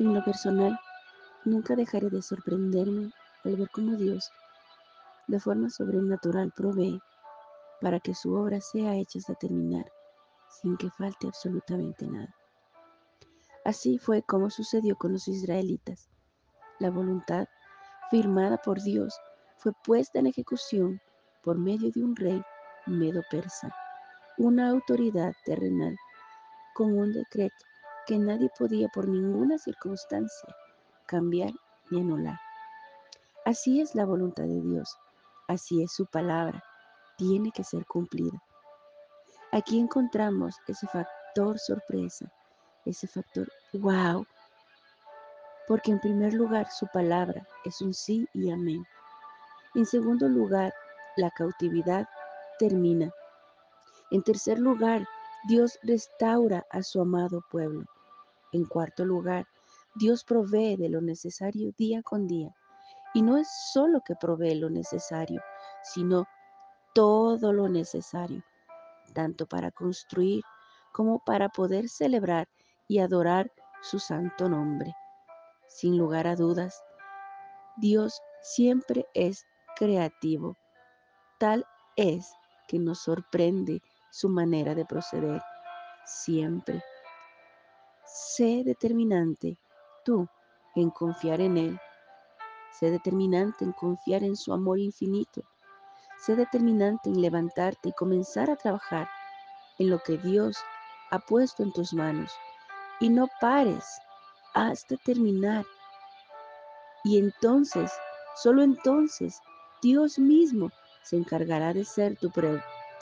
En lo personal, nunca dejaré de sorprenderme al ver cómo Dios, de forma sobrenatural, provee para que su obra sea hecha hasta terminar, sin que falte absolutamente nada. Así fue como sucedió con los israelitas. La voluntad firmada por Dios fue puesta en ejecución por medio de un rey medo-persa, una autoridad terrenal, con un decreto que nadie podía por ninguna circunstancia cambiar ni anular. Así es la voluntad de Dios, así es su palabra, tiene que ser cumplida. Aquí encontramos ese factor sorpresa, ese factor wow, porque en primer lugar su palabra es un sí y amén. En segundo lugar, la cautividad termina. En tercer lugar, Dios restaura a su amado pueblo. En cuarto lugar, Dios provee de lo necesario día con día. Y no es solo que provee lo necesario, sino todo lo necesario, tanto para construir como para poder celebrar y adorar su santo nombre. Sin lugar a dudas, Dios siempre es creativo. Tal es que nos sorprende su manera de proceder. Siempre. Sé determinante tú en confiar en Él. Sé determinante en confiar en su amor infinito. Sé determinante en levantarte y comenzar a trabajar en lo que Dios ha puesto en tus manos. Y no pares hasta terminar. Y entonces, solo entonces, Dios mismo se encargará de ser tu,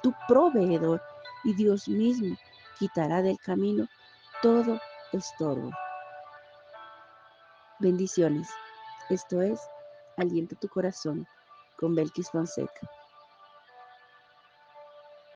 tu proveedor y Dios mismo quitará del camino todo estorbo. Bendiciones. Esto es Alienta tu corazón con Belkis Fonseca.